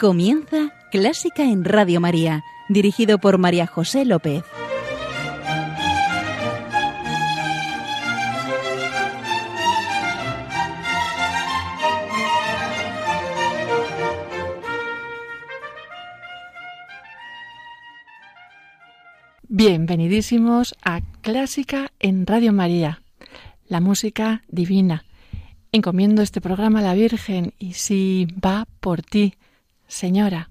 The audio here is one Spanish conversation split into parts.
Comienza Clásica en Radio María, dirigido por María José López. Bienvenidísimos a Clásica en Radio María, la música divina. Encomiendo este programa a la Virgen y si va por ti, Señora.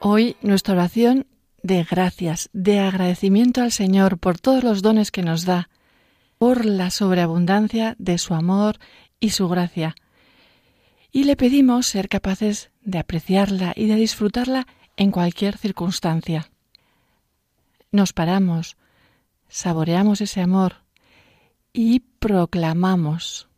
Hoy nuestra oración de gracias, de agradecimiento al Señor por todos los dones que nos da, por la sobreabundancia de su amor y su gracia. Y le pedimos ser capaces de apreciarla y de disfrutarla en cualquier circunstancia. Nos paramos, saboreamos ese amor y proclamamos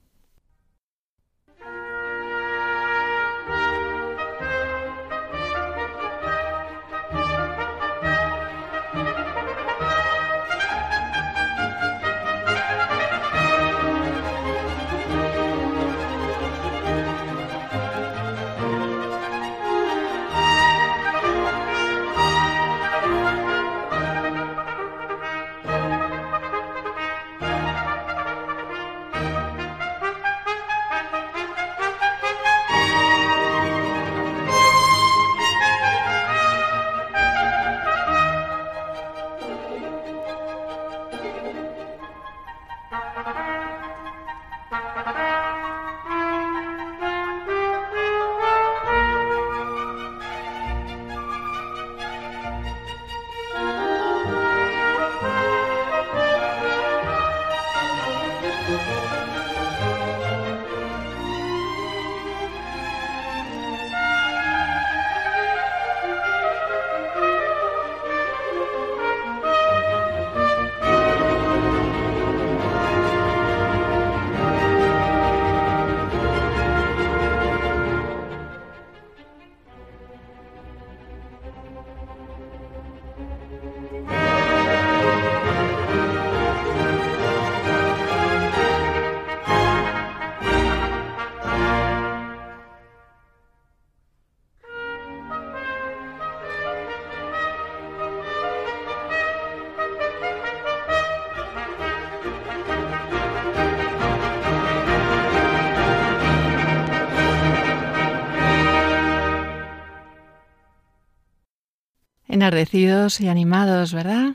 enardecidos y animados, ¿verdad?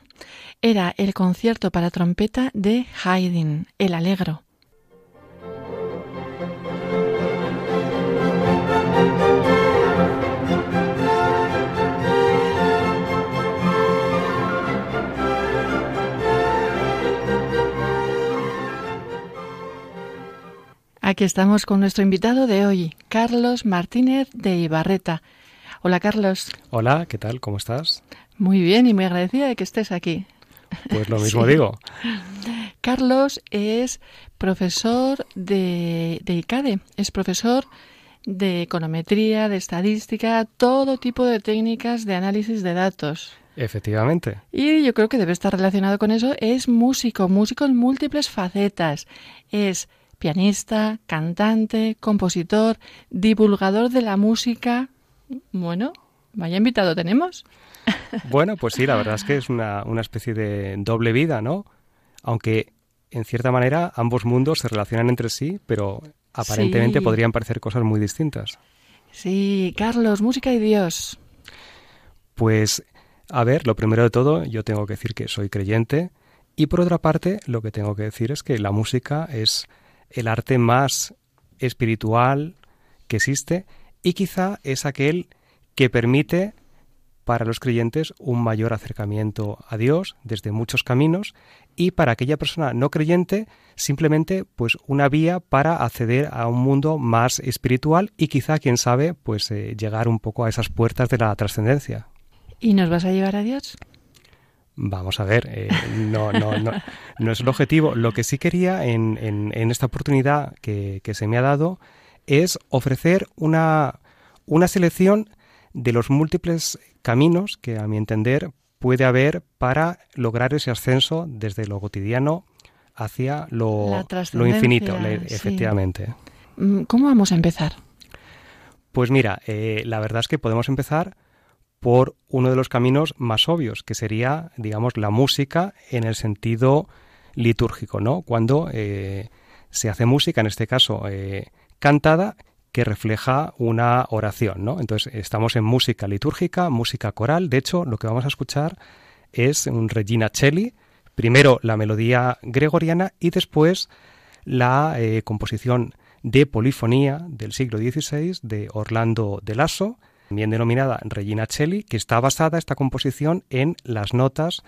Era el concierto para trompeta de Haydn, el Alegro. Aquí estamos con nuestro invitado de hoy, Carlos Martínez de Ibarreta, Hola Carlos. Hola, ¿qué tal? ¿Cómo estás? Muy bien y muy agradecida de que estés aquí. Pues lo mismo digo. Carlos es profesor de, de ICADE, es profesor de econometría, de estadística, todo tipo de técnicas de análisis de datos. Efectivamente. Y yo creo que debe estar relacionado con eso. Es músico, músico en múltiples facetas. Es pianista, cantante, compositor, divulgador de la música, bueno, vaya invitado tenemos. Bueno, pues sí, la verdad es que es una, especie de doble vida, ¿no? Aunque en cierta manera ambos mundos se relacionan entre sí, pero aparentemente podrían parecer cosas muy distintas. Sí, Carlos, música y Dios. Pues, a ver, lo primero de todo, yo tengo que decir que soy creyente y por otra parte, lo que tengo que decir es que la música es el arte más espiritual que existe y quizá es aquel que permite para los creyentes un mayor acercamiento a Dios desde muchos caminos y para aquella persona no creyente simplemente pues una vía para acceder a un mundo más espiritual y quizá quién sabe pues eh, llegar un poco a esas puertas de la trascendencia. ¿Y nos vas a llevar a Dios? Vamos a ver, eh, no, no, no, no, es el objetivo. Lo que sí quería en, en, esta oportunidad que, que se me ha dado es ofrecer una, una selección de los múltiples caminos que, a mi entender, puede haber para lograr ese ascenso desde lo cotidiano hacia lo, lo infinito, efectivamente. Mm, ¿Cómo vamos a empezar? Pues mira, eh, la verdad es que podemos empezar por uno de los caminos más obvios, que sería, digamos, la música en el sentido litúrgico, ¿no? Cuando eh, se hace música, en este caso eh, cantada, que refleja una oración, ¿no? Entonces estamos en música litúrgica, música coral. De hecho, lo que vamos a escuchar es un Regina Celli, primero la melodía gregoriana y después la eh, composición de polifonía del siglo XVI de Orlando de Lasso, bien denominada Regina Celli, que está basada esta composición en las notas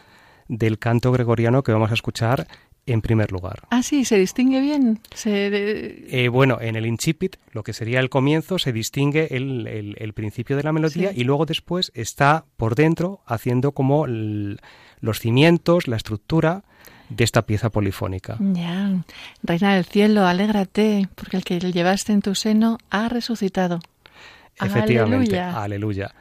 del canto gregoriano que vamos a escuchar en primer lugar. Ah, sí, se distingue bien. Eh, bueno, en el incipit, lo que sería el comienzo, se distingue el, principio de la melodía y luego después está por dentro haciendo como los cimientos, la estructura de esta pieza polifónica. Ya, Reina del Cielo, alégrate, porque el que llevaste en tu seno ha resucitado. Efectivamente, aleluya.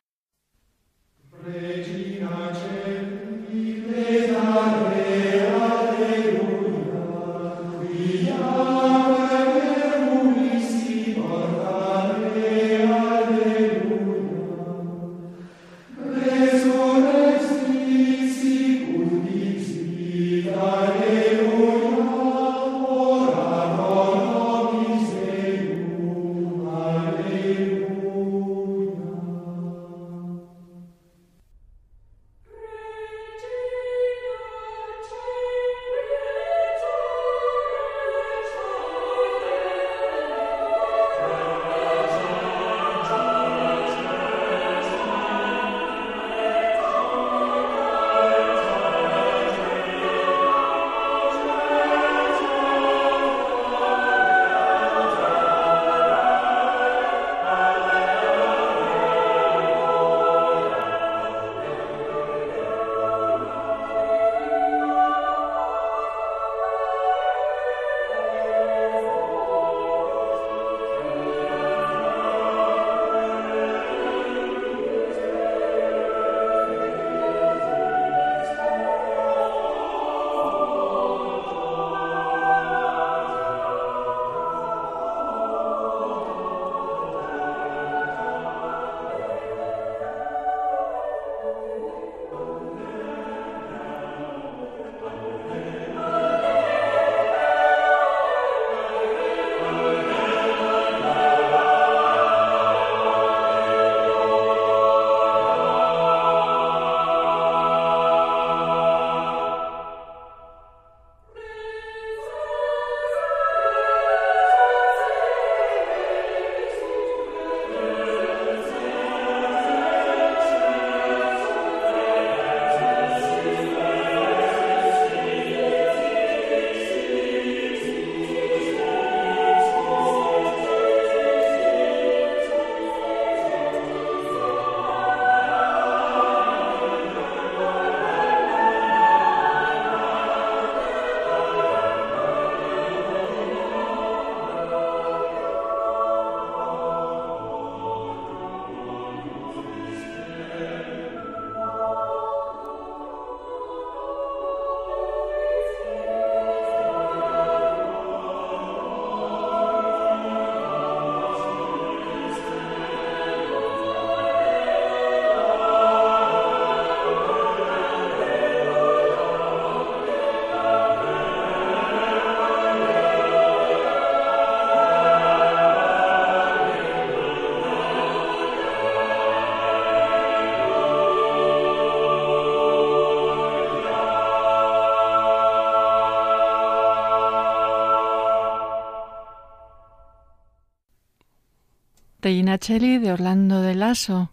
Cheli de Orlando de Lasso.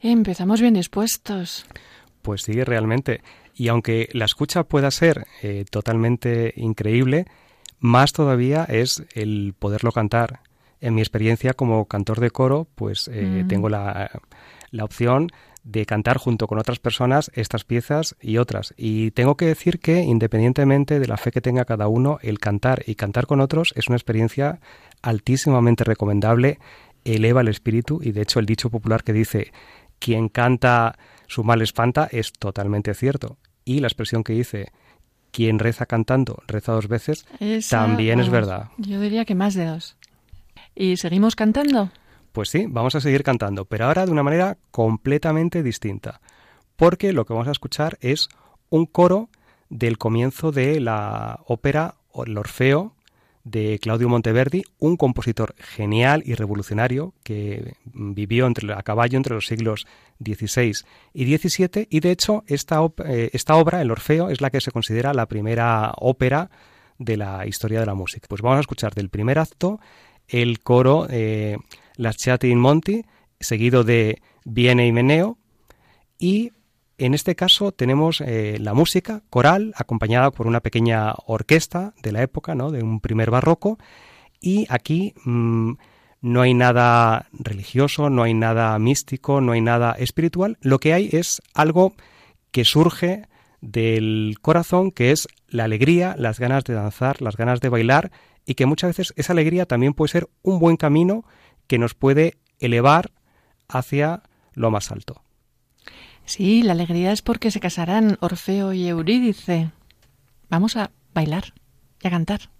Empezamos bien dispuestos. Pues sí, realmente. Y aunque la escucha pueda ser eh, totalmente increíble, más todavía es el poderlo cantar. En mi experiencia como cantor de coro, pues eh, mm. tengo la, la opción de cantar junto con otras personas estas piezas y otras. Y tengo que decir que independientemente de la fe que tenga cada uno, el cantar y cantar con otros es una experiencia altísimamente recomendable eleva el espíritu y de hecho el dicho popular que dice quien canta su mal espanta es totalmente cierto. Y la expresión que dice quien reza cantando reza dos veces también es verdad. Yo diría que más de dos. ¿Y seguimos cantando? Pues sí, vamos a seguir cantando, pero ahora de una manera completamente distinta, porque lo que vamos a escuchar es un coro del comienzo de la ópera El Orfeo de Claudio Monteverdi, un compositor genial y revolucionario que vivió a caballo entre los siglos XVI y XVII y de hecho esta, eh, esta obra, El Orfeo, es la que se considera la primera ópera de la historia de la música. Pues vamos a escuchar del primer acto el coro eh, Las in Monti, seguido de Viene y Meneo, y en este caso tenemos eh, la música coral acompañada por una pequeña orquesta de la época, ¿no? de un primer barroco, y aquí mm, no hay nada religioso, no hay nada místico, no hay nada espiritual, lo que hay es algo que surge del corazón, que es la alegría, las ganas de danzar, las ganas de bailar, y que muchas veces esa alegría también puede ser un buen camino que nos puede elevar hacia lo más alto. Sí, la alegría es porque se casarán Orfeo y Eurídice. Vamos a bailar y a cantar.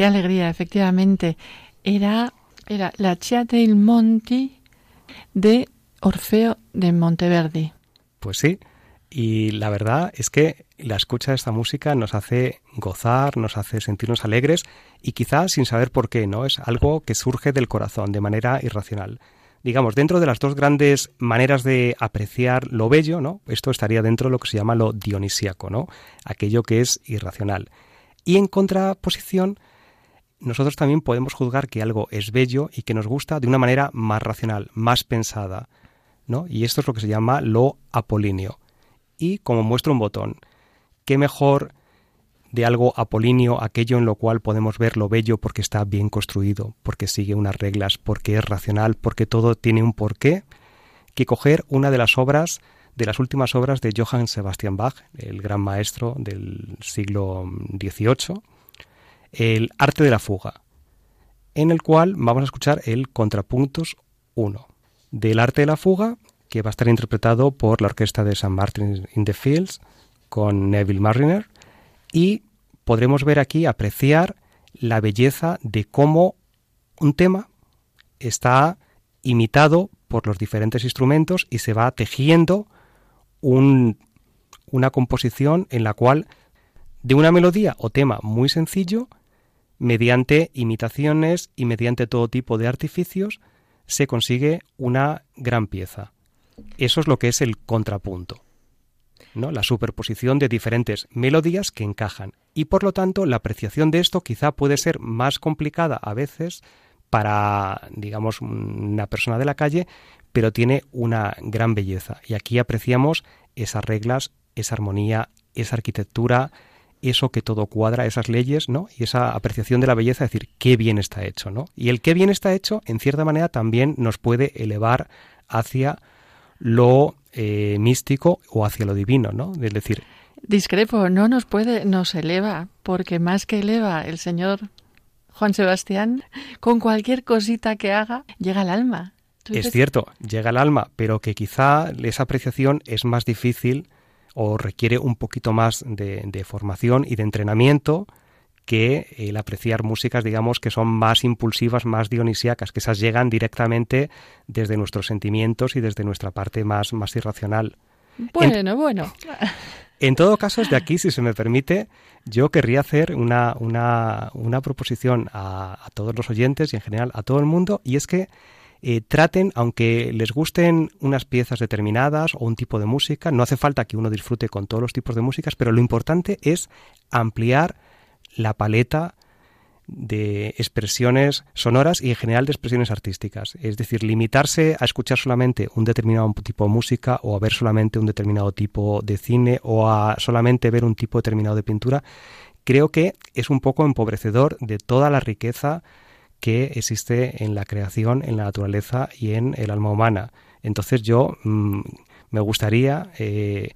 Qué alegría, efectivamente. Era, era la Chia del Monti de Orfeo de Monteverdi. Pues sí, y la verdad es que la escucha de esta música nos hace gozar, nos hace sentirnos alegres y quizás sin saber por qué, ¿no? Es algo que surge del corazón de manera irracional. Digamos, dentro de las dos grandes maneras de apreciar lo bello, ¿no? Esto estaría dentro de lo que se llama lo dionisíaco, ¿no? Aquello que es irracional. Y en contraposición nosotros también podemos juzgar que algo es bello y que nos gusta de una manera más racional, más pensada, ¿no? Y esto es lo que se llama lo apolíneo. Y como muestra un botón, ¿qué mejor de algo apolíneo aquello en lo cual podemos ver lo bello porque está bien construido, porque sigue unas reglas, porque es racional, porque todo tiene un porqué, que coger una de las obras de las últimas obras de Johann Sebastian Bach, el gran maestro del siglo XVIII, el arte de la fuga, en el cual vamos a escuchar el contrapuntos 1 del arte de la fuga, que va a estar interpretado por la orquesta de St. Martin in the Fields con Neville Mariner, y podremos ver aquí, apreciar la belleza de cómo un tema está imitado por los diferentes instrumentos y se va tejiendo una composición en la cual de una melodía o tema muy sencillo mediante imitaciones y mediante todo tipo de artificios se consigue una gran pieza. Eso es lo que es el contrapunto. ¿no? La superposición de diferentes melodías que encajan. Y por lo tanto, la apreciación de esto quizá puede ser más complicada a veces para, digamos, una persona de la calle, pero tiene una gran belleza. Y aquí apreciamos esas reglas, esa armonía, esa arquitectura, eso que todo cuadra, esas leyes, ¿no? Y esa apreciación de la belleza, decir, qué bien está hecho, ¿no? Y el qué bien está hecho, en cierta manera, también nos puede elevar hacia lo eh, místico o hacia lo divino, ¿no? Es decir... Discrepo, no nos puede, nos eleva, porque más que eleva el Señor Juan Sebastián, con cualquier cosita que haga, llega al alma. Es cierto, llega al alma, pero que quizá esa apreciación es más difícil o requiere un poquito más de, formación y de entrenamiento que el apreciar músicas, digamos, que son más impulsivas, más dionisíacas, que esas llegan directamente desde nuestros sentimientos y desde nuestra parte más, más irracional. Bueno, bueno. En todo caso, de aquí, si se me permite, yo querría hacer una, una, una proposición a, a, todos los oyentes y en general a todo el mundo, y es que eh, traten, aunque les gusten unas piezas determinadas o un tipo de música, no hace falta que uno disfrute con todos los tipos de músicas, pero lo importante es ampliar la paleta de expresiones sonoras y en general de expresiones artísticas. Es decir, limitarse a escuchar solamente un determinado tipo de música o a ver solamente un determinado tipo de cine o a solamente ver un tipo determinado de pintura, creo que es un poco empobrecedor de toda la riqueza que existe en la creación, en la naturaleza y en el alma humana. Entonces yo mm, me gustaría eh,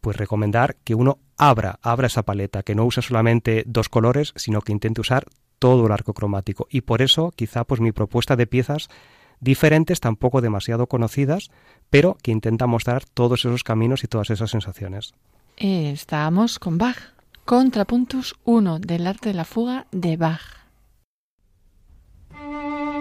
pues recomendar que uno abra, abra esa paleta, que no use solamente dos colores, sino que intente usar todo el arco cromático. Y por eso quizá pues mi propuesta de piezas diferentes, tampoco demasiado conocidas, pero que intenta mostrar todos esos caminos y todas esas sensaciones. Estamos con Bach, Contrapuntus 1 del arte de la fuga de Bach. Thank you.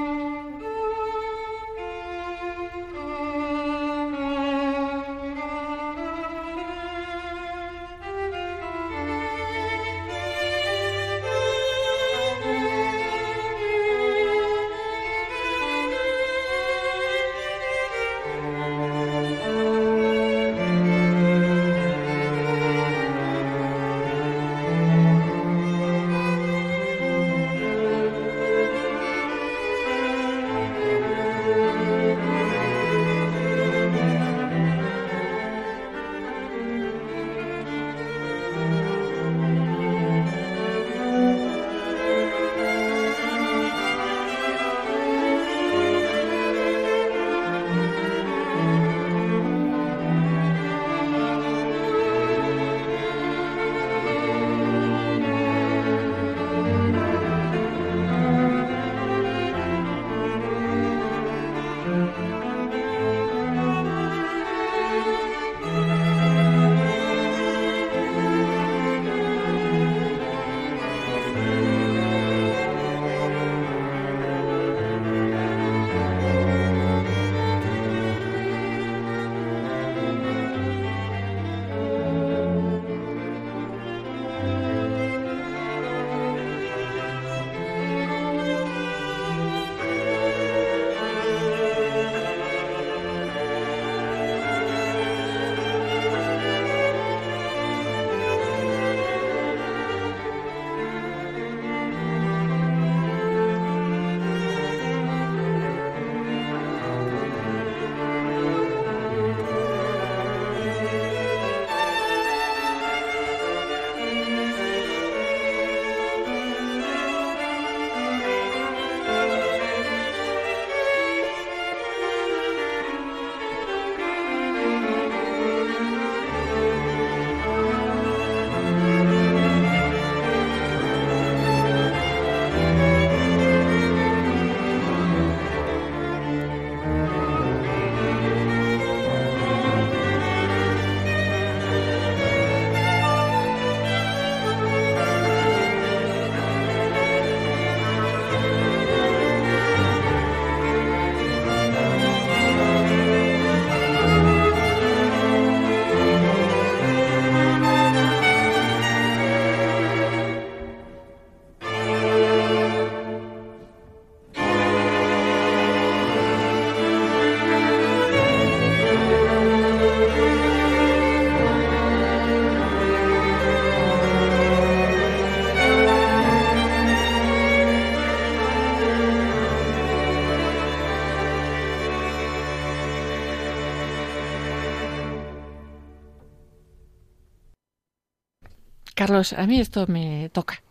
Carlos, a mí esto me toca.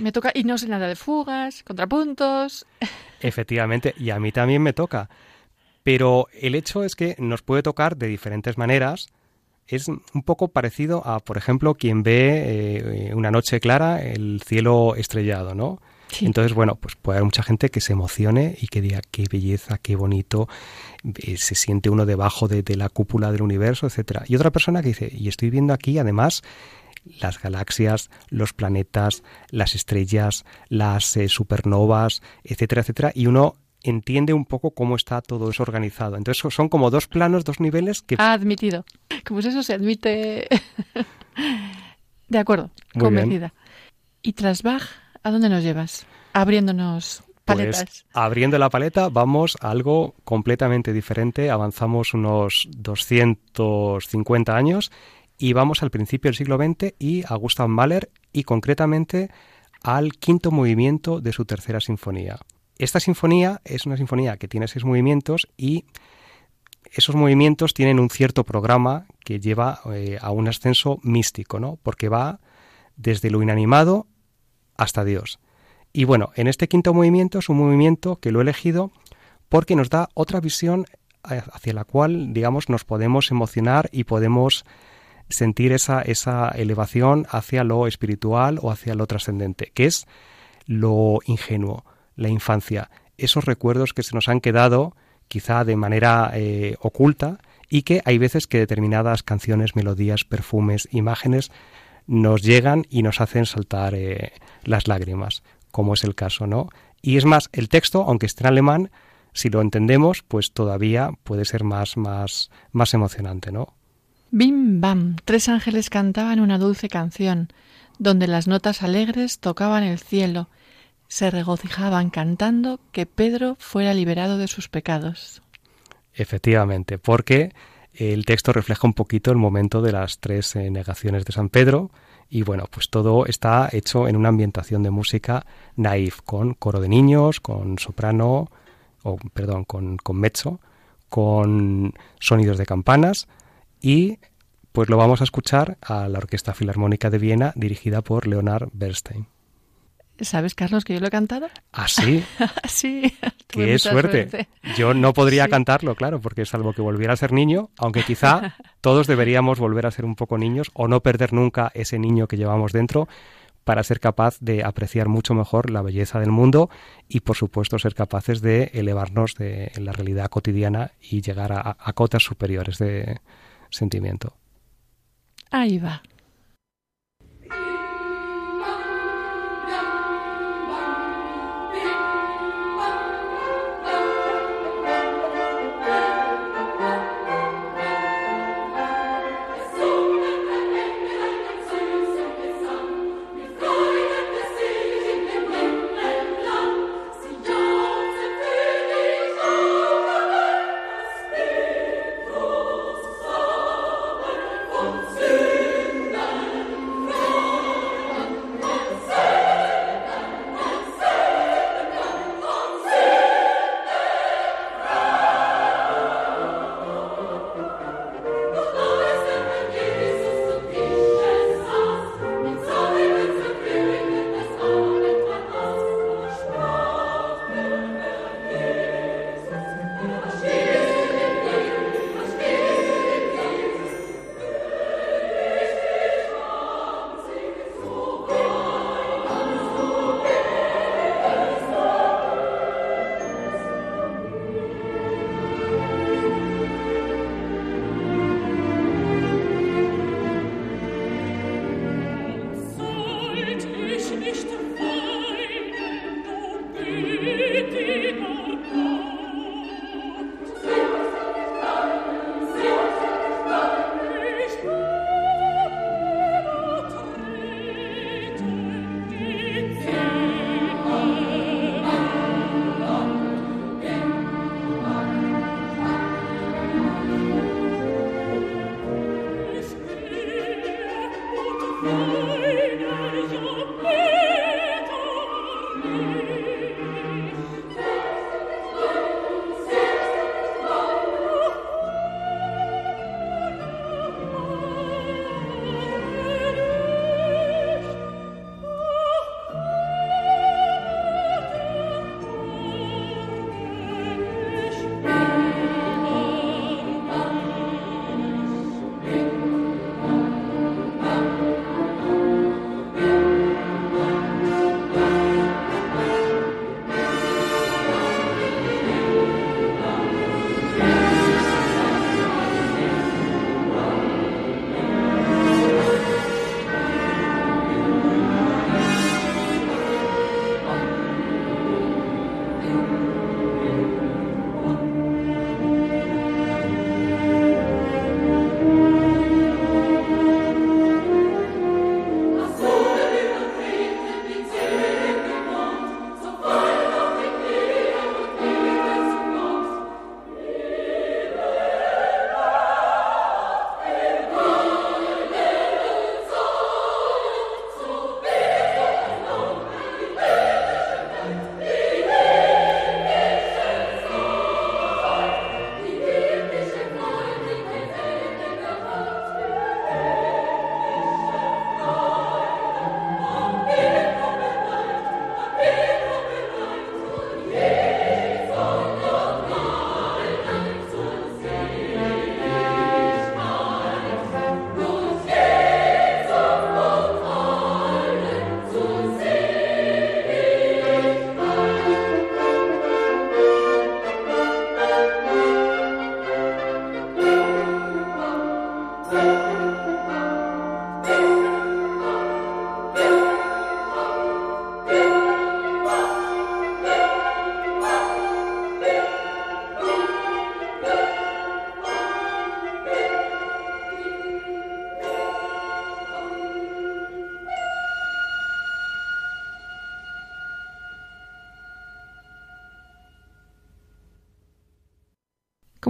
Me toca y no sé nada de fugas, contrapuntos. Efectivamente, y a mí también me toca. Pero el hecho es que nos puede tocar de diferentes maneras. Es un poco parecido a, por ejemplo, quien ve eh, una noche clara el cielo estrellado, ¿no? Entonces, bueno, pues puede haber mucha gente que se emocione y que diga qué belleza, qué bonito, eh, se siente uno debajo de, la cúpula del universo, etcétera. Y otra persona que dice, y estoy viendo aquí además las galaxias, los planetas, las estrellas, las eh, supernovas, etcétera, etcétera, y uno entiende un poco cómo está todo eso organizado. Entonces son como dos planos, dos niveles que... Ha admitido. Como es eso se admite... de acuerdo, convencida. ¿Y tras Bach, a dónde nos llevas? Abriéndonos pues, paletas. Pues, abriendo la paleta vamos a algo completamente diferente. Avanzamos unos 250 años y vamos al principio del siglo XX y a Gustav Mahler y concretamente al quinto movimiento de su tercera sinfonía. Esta sinfonía es una sinfonía que tiene seis movimientos y esos movimientos tienen un cierto programa que lleva eh, a un ascenso místico, ¿no? Porque va desde lo inanimado hasta Dios. Y bueno, en este quinto movimiento es un movimiento que lo he elegido porque nos da otra visión eh, hacia la cual, digamos, nos podemos emocionar y podemos sentir esa, esa elevación hacia lo espiritual o hacia lo trascendente, que es lo ingenuo, la infancia, esos recuerdos que se nos han quedado quizá de manera eh, oculta y que hay veces que determinadas canciones, melodías, perfumes, imágenes nos llegan y nos hacen saltar eh, las lágrimas, como es el caso, ¿no? Y es más, el texto, aunque esté en alemán, si lo entendemos, pues todavía puede ser más, más, más emocionante, ¿no? Bim bam, tres ángeles cantaban una dulce canción, donde las notas alegres tocaban el cielo se regocijaban cantando que Pedro fuera liberado de sus pecados. Efectivamente, porque el texto refleja un poquito el momento de las tres eh, negaciones de San Pedro y bueno, pues todo está hecho en una ambientación de música naif, con coro de niños, con soprano, o perdón, con, con mezzo, con sonidos de campanas y pues lo vamos a escuchar a la Orquesta Filarmónica de Viena dirigida por Leonard Bernstein. ¿Sabes, Carlos, que yo lo he cantado? ¿Ah, sí? sí. Qué suerte. Yo no podría cantarlo, claro, porque es algo que volviera a ser niño, aunque quizá todos deberíamos volver a ser un poco niños o no perder nunca ese niño que llevamos dentro para ser capaz de apreciar mucho mejor la belleza del mundo y, por supuesto, ser capaces de elevarnos de la realidad cotidiana y llegar a, a cotas superiores de sentimiento. Ahí va.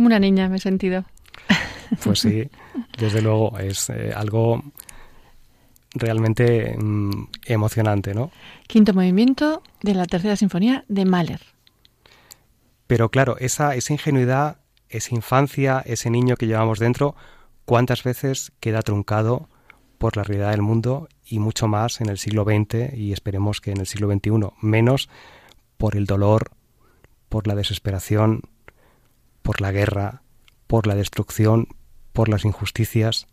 Una niña me he sentido. Pues sí, desde luego, es eh, algo realmente mm, emocionante, ¿no? Quinto movimiento de la tercera sinfonía de Mahler. Pero claro, esa, esa ingenuidad, esa infancia, ese niño que llevamos dentro, ¿cuántas veces queda truncado por la realidad del mundo y mucho más en el siglo XX y esperemos que en el siglo XXI, menos por el dolor, por la desesperación, por la guerra, por la destrucción, por las injusticias,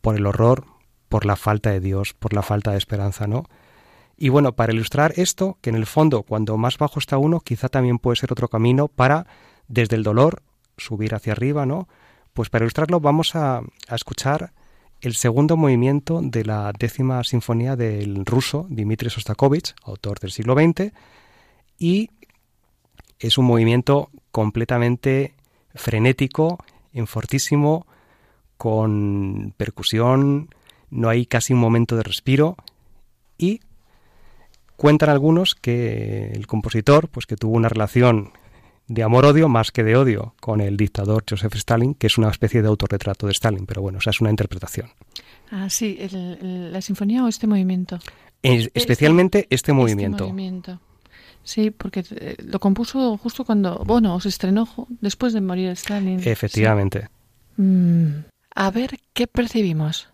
por el horror, por la falta de Dios, por la falta de esperanza, ¿no? Y bueno, para ilustrar esto, que en el fondo, cuando más bajo está uno, quizá también puede ser otro camino para, desde el dolor, subir hacia arriba, ¿no? Pues para ilustrarlo vamos a, escuchar el segundo movimiento de la décima sinfonía del ruso Dmitri Sostakovich, autor del siglo XX, y es un movimiento completamente frenético, en fortísimo, con percusión, no hay casi un momento de respiro y cuentan algunos que el compositor, pues que tuvo una relación de amor-odio más que de odio con el dictador Joseph Stalin, que es una especie de autorretrato de Stalin, pero bueno, o sea, es una interpretación. Ah, sí, la sinfonía o este movimiento. especialmente este, este movimiento. Este movimiento. Sí, porque eh, lo compuso justo cuando, bueno, se estrenó después de morir Stalin. Efectivamente. Mm, a ver, ¿qué percibimos?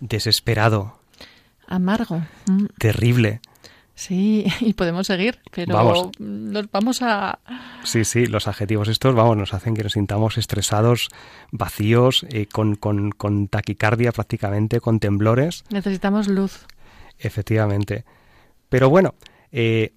Desesperado. Amargo. Mm. Terrible. Sí, y podemos seguir, pero Vamos. nos vamos a... Sí, sí, los adjetivos estos, vamos, nos hacen que nos sintamos estresados, vacíos, eh, con, con, con taquicardia prácticamente, con temblores. Necesitamos luz. Efectivamente. Pero bueno, eh,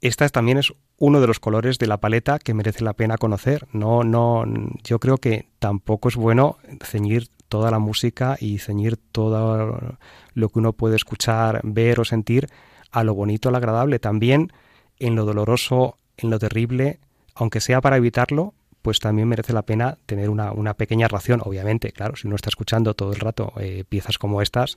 esta es- también es uno de los colores de la paleta que merece la pena conocer. No, no, yo creo que tampoco es bueno ceñir toda la música y ceñir todo lo que uno puede escuchar, ver o sentir a lo bonito, a lo agradable. También en lo doloroso, en lo terrible, aunque sea para evitarlo, pues también merece la pena tener una, una pequeña ración. Obviamente, claro, si uno está escuchando todo el rato eh, piezas como estas,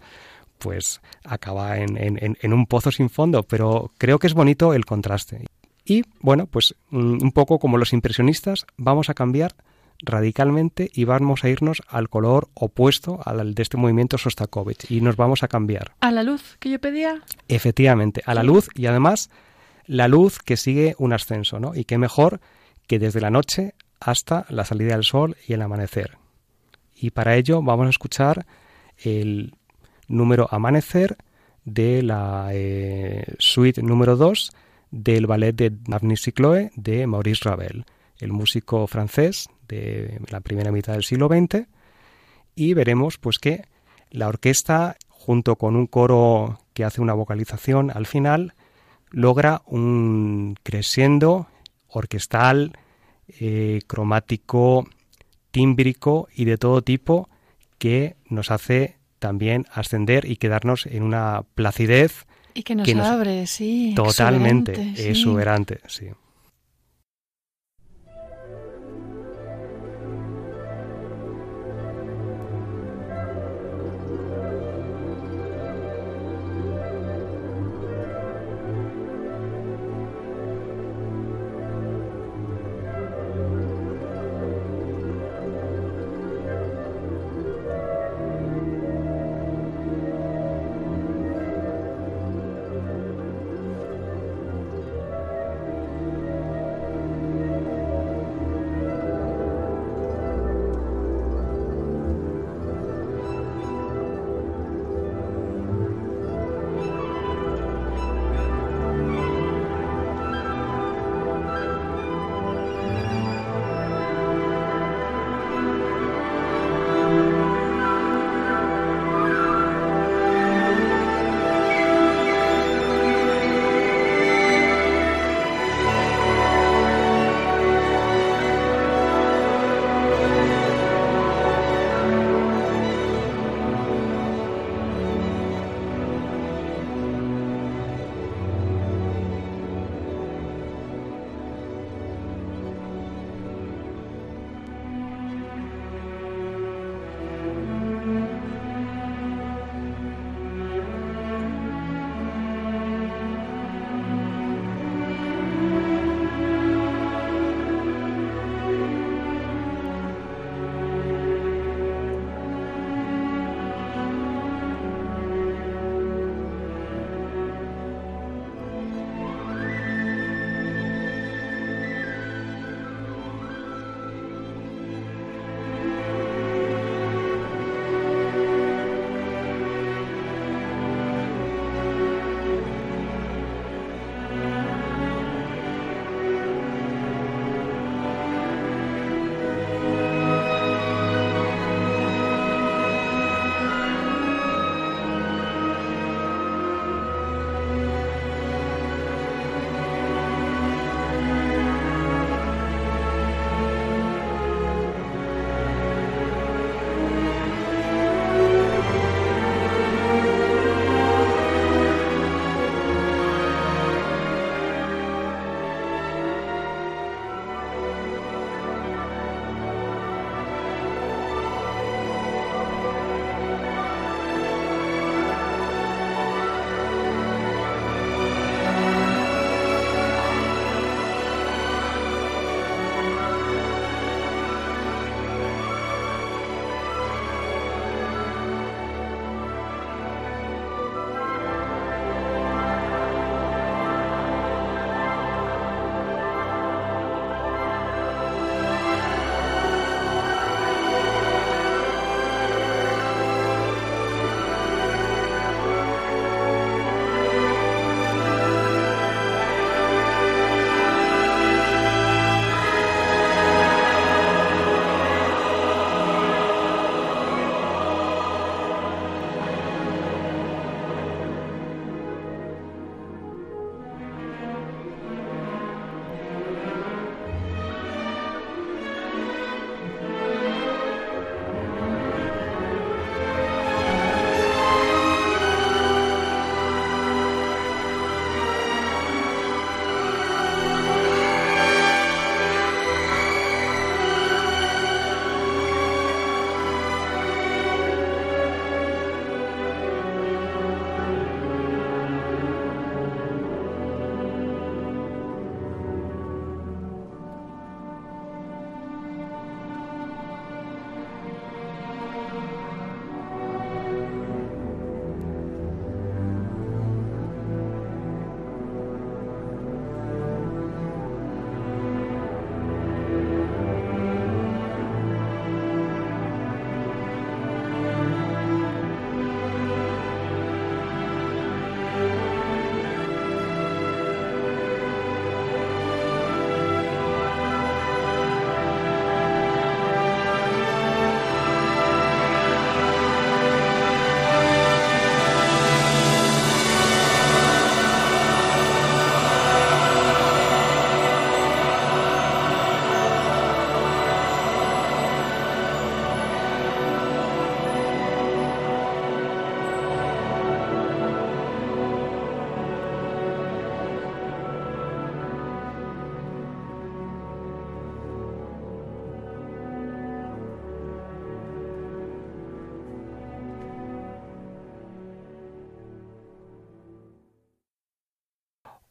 pues acaba en, un pozo sin fondo, pero creo que es bonito el contraste. Y bueno, pues mm, un poco como los impresionistas, vamos a cambiar radicalmente y vamos a irnos al color opuesto al de este movimiento Sostakovich y nos vamos a cambiar ¿A la luz que yo pedía? efectivamente a la luz y además la luz que sigue un ascenso, ¿no? Y qué mejor que desde la noche hasta la salida del sol y el amanecer. Y para ello vamos a escuchar el número Amanecer de la eh, suite número 2 del ballet de Daphne Cicloe de Maurice Ravel, el músico francés de la primera mitad del siglo XX. Y veremos pues que la orquesta, junto con un coro que hace una vocalización al final, logra un crescendo orquestal, eh, cromático, tímbrico y de todo tipo que nos hace también ascender y quedarnos en una placidez Y que nos, Que nos- abre, sí. totalmente exuberante, sí. exuberante. Sí.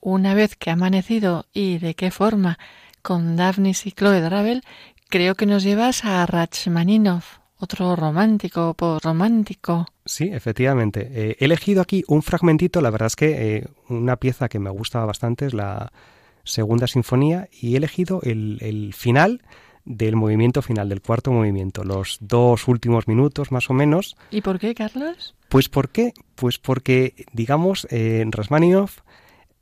Una vez que ha amanecido y de qué forma con Daphnis y Chloe Ravel, creo que nos llevas a Rachmaninoff, otro romántico, por romántico. Sí, efectivamente. Eh, he elegido aquí un fragmentito, la verdad es que eh, una pieza que me gusta bastante es la segunda sinfonía y he elegido el, el final del movimiento final, del cuarto movimiento, los dos últimos minutos más o menos. ¿Y por qué, Carlos? Pues ¿por qué? Pues porque, digamos, eh, Rasmaninoff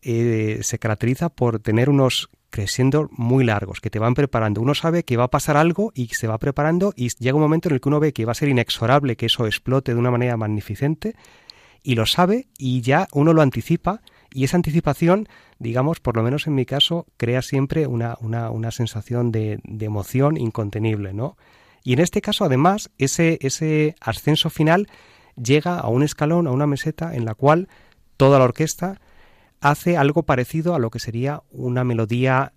eh, se caracteriza por tener unos creciendo muy largos, que te van preparando. Uno sabe que va a pasar algo y se va preparando y llega un momento en el que uno ve que va a ser inexorable que eso explote de una manera magnificente y lo sabe y ya uno lo anticipa y esa anticipación, digamos, por lo menos en mi caso, crea siempre una, una, una sensación de, de, emoción incontenible, ¿no? Y en este caso, además, ese, ese ascenso final llega a un escalón, a una meseta en la cual toda la orquesta hace algo parecido a lo que sería una melodía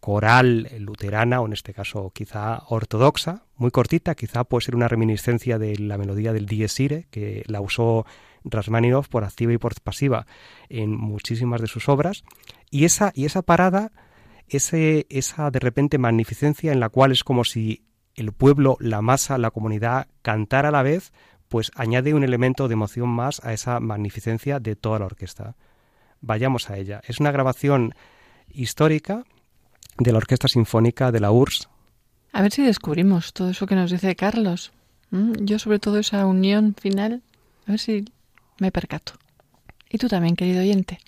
coral luterana, o en este caso quizá ortodoxa, muy cortita, quizá puede ser una reminiscencia de la melodía del Dies Irae, que la usó Rasmaninoff por activa y por pasiva en muchísimas de sus obras, y esa, y esa parada, esa de repente magnificencia en la cual es como si el pueblo, la masa, la comunidad cantara a la vez, pues añade un elemento de emoción más a esa magnificencia de toda la orquesta. Vayamos a ella. Es una grabación histórica de la Orquesta Sinfónica de la URSS. A ver si descubrimos todo eso que nos dice Carlos. ¿Mm? Yo sobre todo esa unión final, a ver si me percato. Y tú también, querido oyente.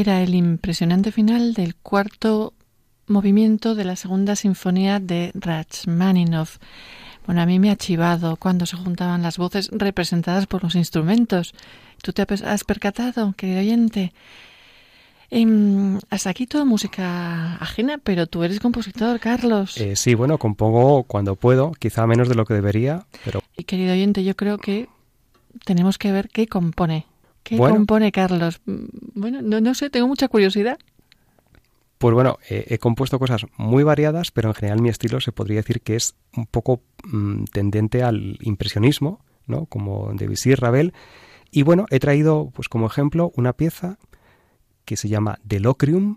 Era el impresionante final del cuarto movimiento de la segunda sinfonía de Rachmaninoff. Bueno, a mí me ha chivado cuando se juntaban las voces representadas por los instrumentos. ¿Tú te has percatado, querido oyente? Eh, hasta aquí toda música ajena, pero tú eres compositor, Carlos. Eh, sí, bueno, compongo cuando puedo, quizá menos de lo que debería, pero... Y querido oyente, yo creo que tenemos que ver qué compone ¿Qué compone Carlos? Mm, bueno, no, no, sé, tengo mucha curiosidad. Pues bueno, he compuesto cosas muy variadas, pero en general mi estilo se podría decir que es un poco mm, tendente al impresionismo, ¿no? Como Debussy, Ravel. Y bueno, he traído, pues como ejemplo, una pieza que se llama Delocrium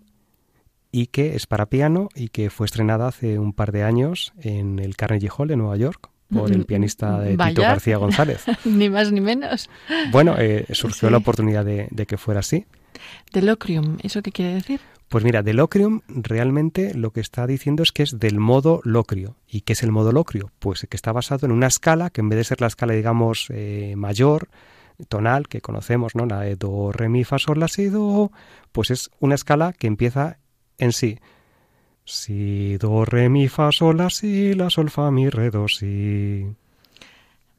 y que es para piano y que fue estrenada hace un par de años en el Carnegie Hall de Nueva York por el pianista de Tito García González. ni más ni menos. Bueno, eh, surgió la oportunidad de, que fuera así. Delocrium, ¿eso qué quiere decir? Pues mira, Delocrium realmente lo que está diciendo es que es del modo locrio. ¿Y qué es el modo locrio? Pues que está basado en una escala que en vez de ser la escala, digamos, eh, mayor, tonal, que conocemos, ¿no? La de do, re, mi, fa, sol, la, si, do, pues es una escala que empieza en sí. Si, do, re, mi, fa, sol, la, si, la, sol, fa, mi, re, do, si.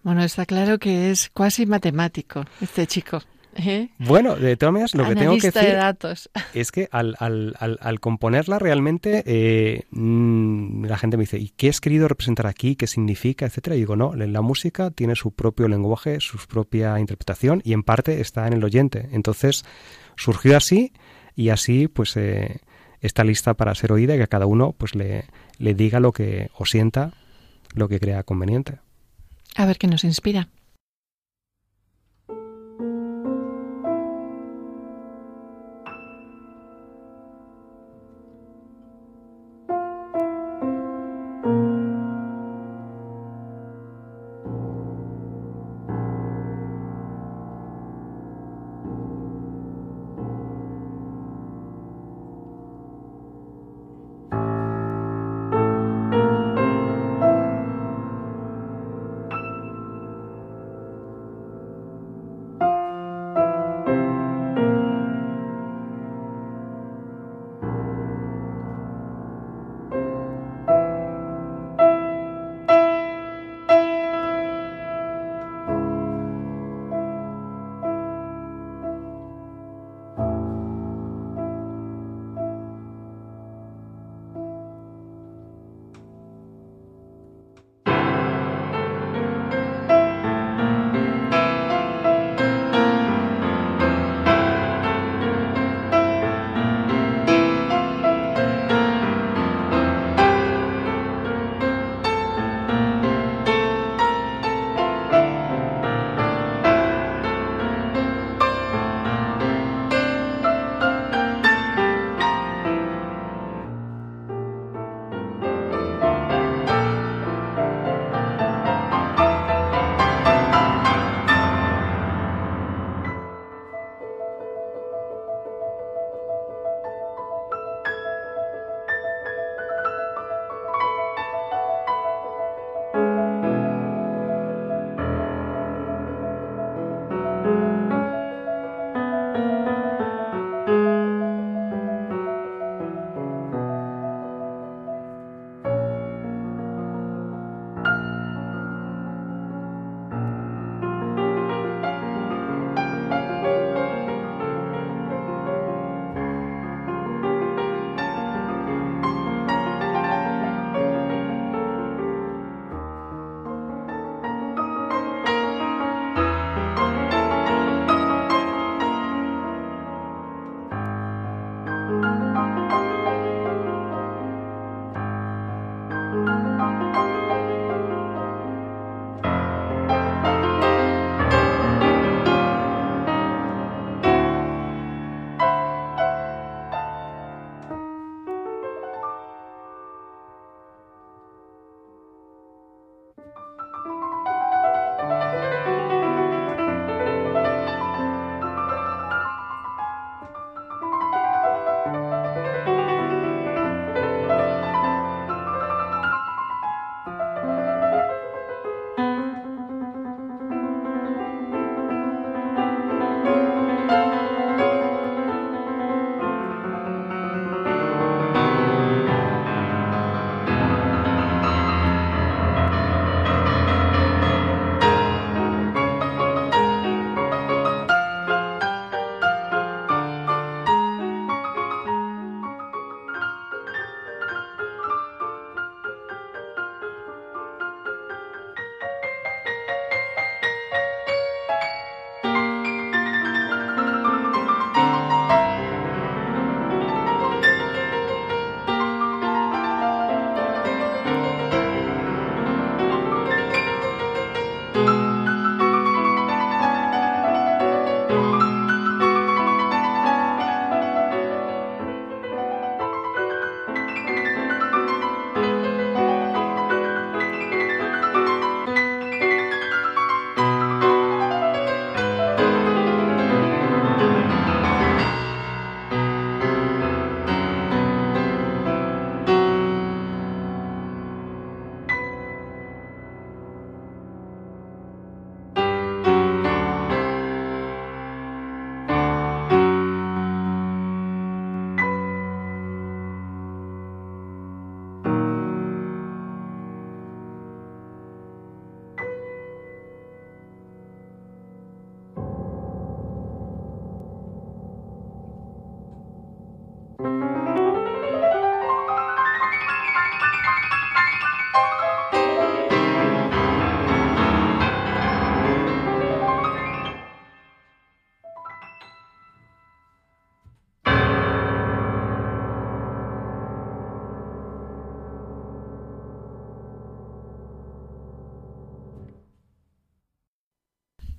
Bueno, está claro que es cuasi matemático este chico. ¿eh? Bueno, de todas maneras, lo que tengo que decir de datos. es que al, al- al- al componerla realmente eh, mm, la gente me dice, ¿y qué has querido representar aquí? ¿Qué significa? Etcétera. Y digo, no, la música tiene su propio lenguaje, su propia interpretación y en parte está en el oyente. Entonces surgió así y así pues eh, está lista para ser oída y que a cada uno pues le, le diga lo que o sienta lo que crea conveniente. A ver qué nos inspira.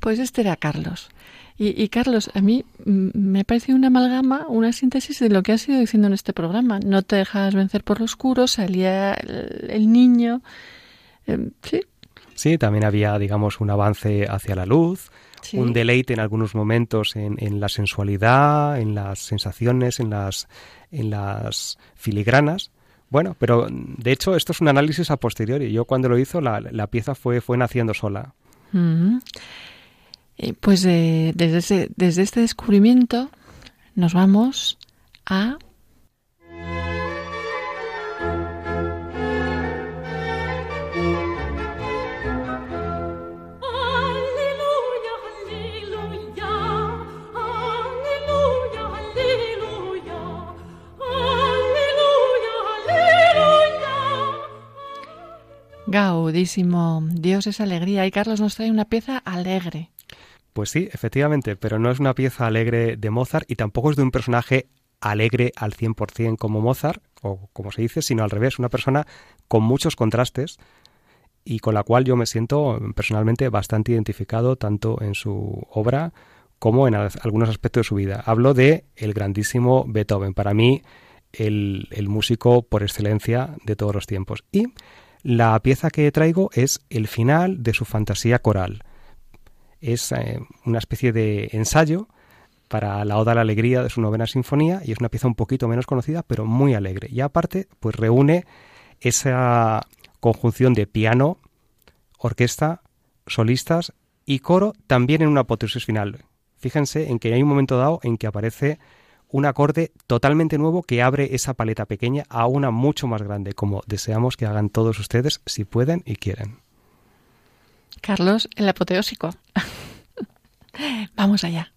Pues este era Carlos. Y, Carlos, a mí me ha parecido una amalgama, una síntesis de lo que has ido diciendo en este programa. No te dejas vencer por lo oscuro, salía el, niño. Em, sí. Sí, también había, digamos, un avance hacia la luz, un deleite en algunos momentos en, en, la sensualidad, en las sensaciones, en las, en las filigranas. Bueno, pero de hecho esto es un análisis a posteriori. Yo cuando lo hizo la, la pieza fue, fue naciendo sola. Pues eh, desde, desde este descubrimiento nos vamos a Gaudísimo. Dios es alegría. Y Carlos nos trae una pieza alegre. Pues sí, efectivamente, pero no es una pieza alegre de Mozart y tampoco es de un personaje alegre al 100% como Mozart, o como se dice, sino al revés, una persona con muchos contrastes y con la cual yo me siento personalmente bastante identificado tanto en su obra como en algunos aspectos de su vida. Hablo de el grandísimo Beethoven, para mí el, el músico por excelencia de todos los tiempos. Y la pieza que traigo es el final de su fantasía coral. Es eh, una especie de ensayo para la Oda a la Alegría de su novena sinfonía y es una pieza un poquito menos conocida, pero muy alegre. Y aparte, pues reúne esa conjunción de piano, orquesta, solistas y coro también en una apoteosis final. Fíjense en que hay un momento dado en que aparece un acorde totalmente nuevo que abre esa paleta pequeña a una mucho más grande, como deseamos que hagan todos ustedes si pueden y quieren. Carlos, el apoteósico. Vamos allá.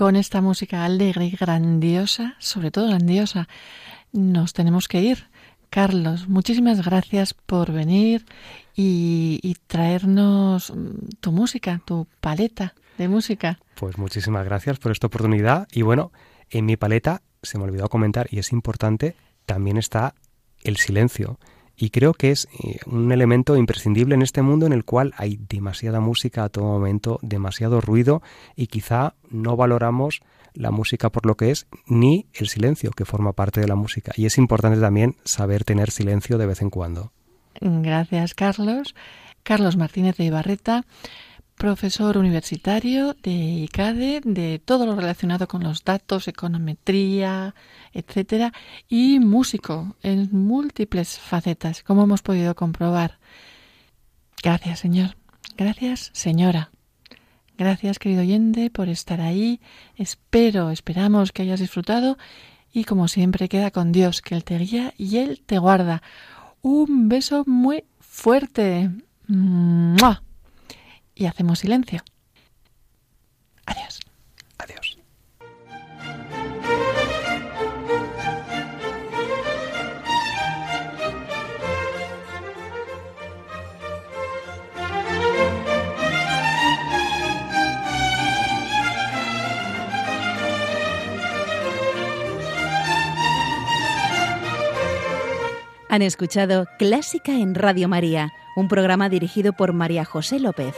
Con esta música alegre y grandiosa, sobre todo grandiosa, nos tenemos que ir. Carlos, muchísimas gracias por venir y, traernos tu música, tu paleta de música. Pues muchísimas gracias por esta oportunidad. Y bueno, en mi paleta, se me olvidó comentar, y es importante, también está el silencio. Y creo que es eh, un elemento imprescindible en este mundo en el cual hay demasiada música a todo momento, demasiado ruido y quizá no valoramos la música por lo que es ni el silencio que forma parte de la música. Y es importante también saber tener silencio de vez en cuando. Gracias, Carlos. Carlos Martínez de Ibarreta, profesor universitario de ICADE, de todo lo relacionado con los datos, econometría, etcétera, y músico en múltiples facetas, como hemos podido comprobar. Gracias, señor. Gracias, señora. Gracias, querido oyente, por estar ahí. Espero, esperamos que hayas disfrutado y como siempre queda con Dios, que Él te guía y Él te guarda. Un beso muy fuerte. Y hacemos silencio. Adiós. Adiós. Han escuchado Clásica en Radio María, un programa dirigido por María José López.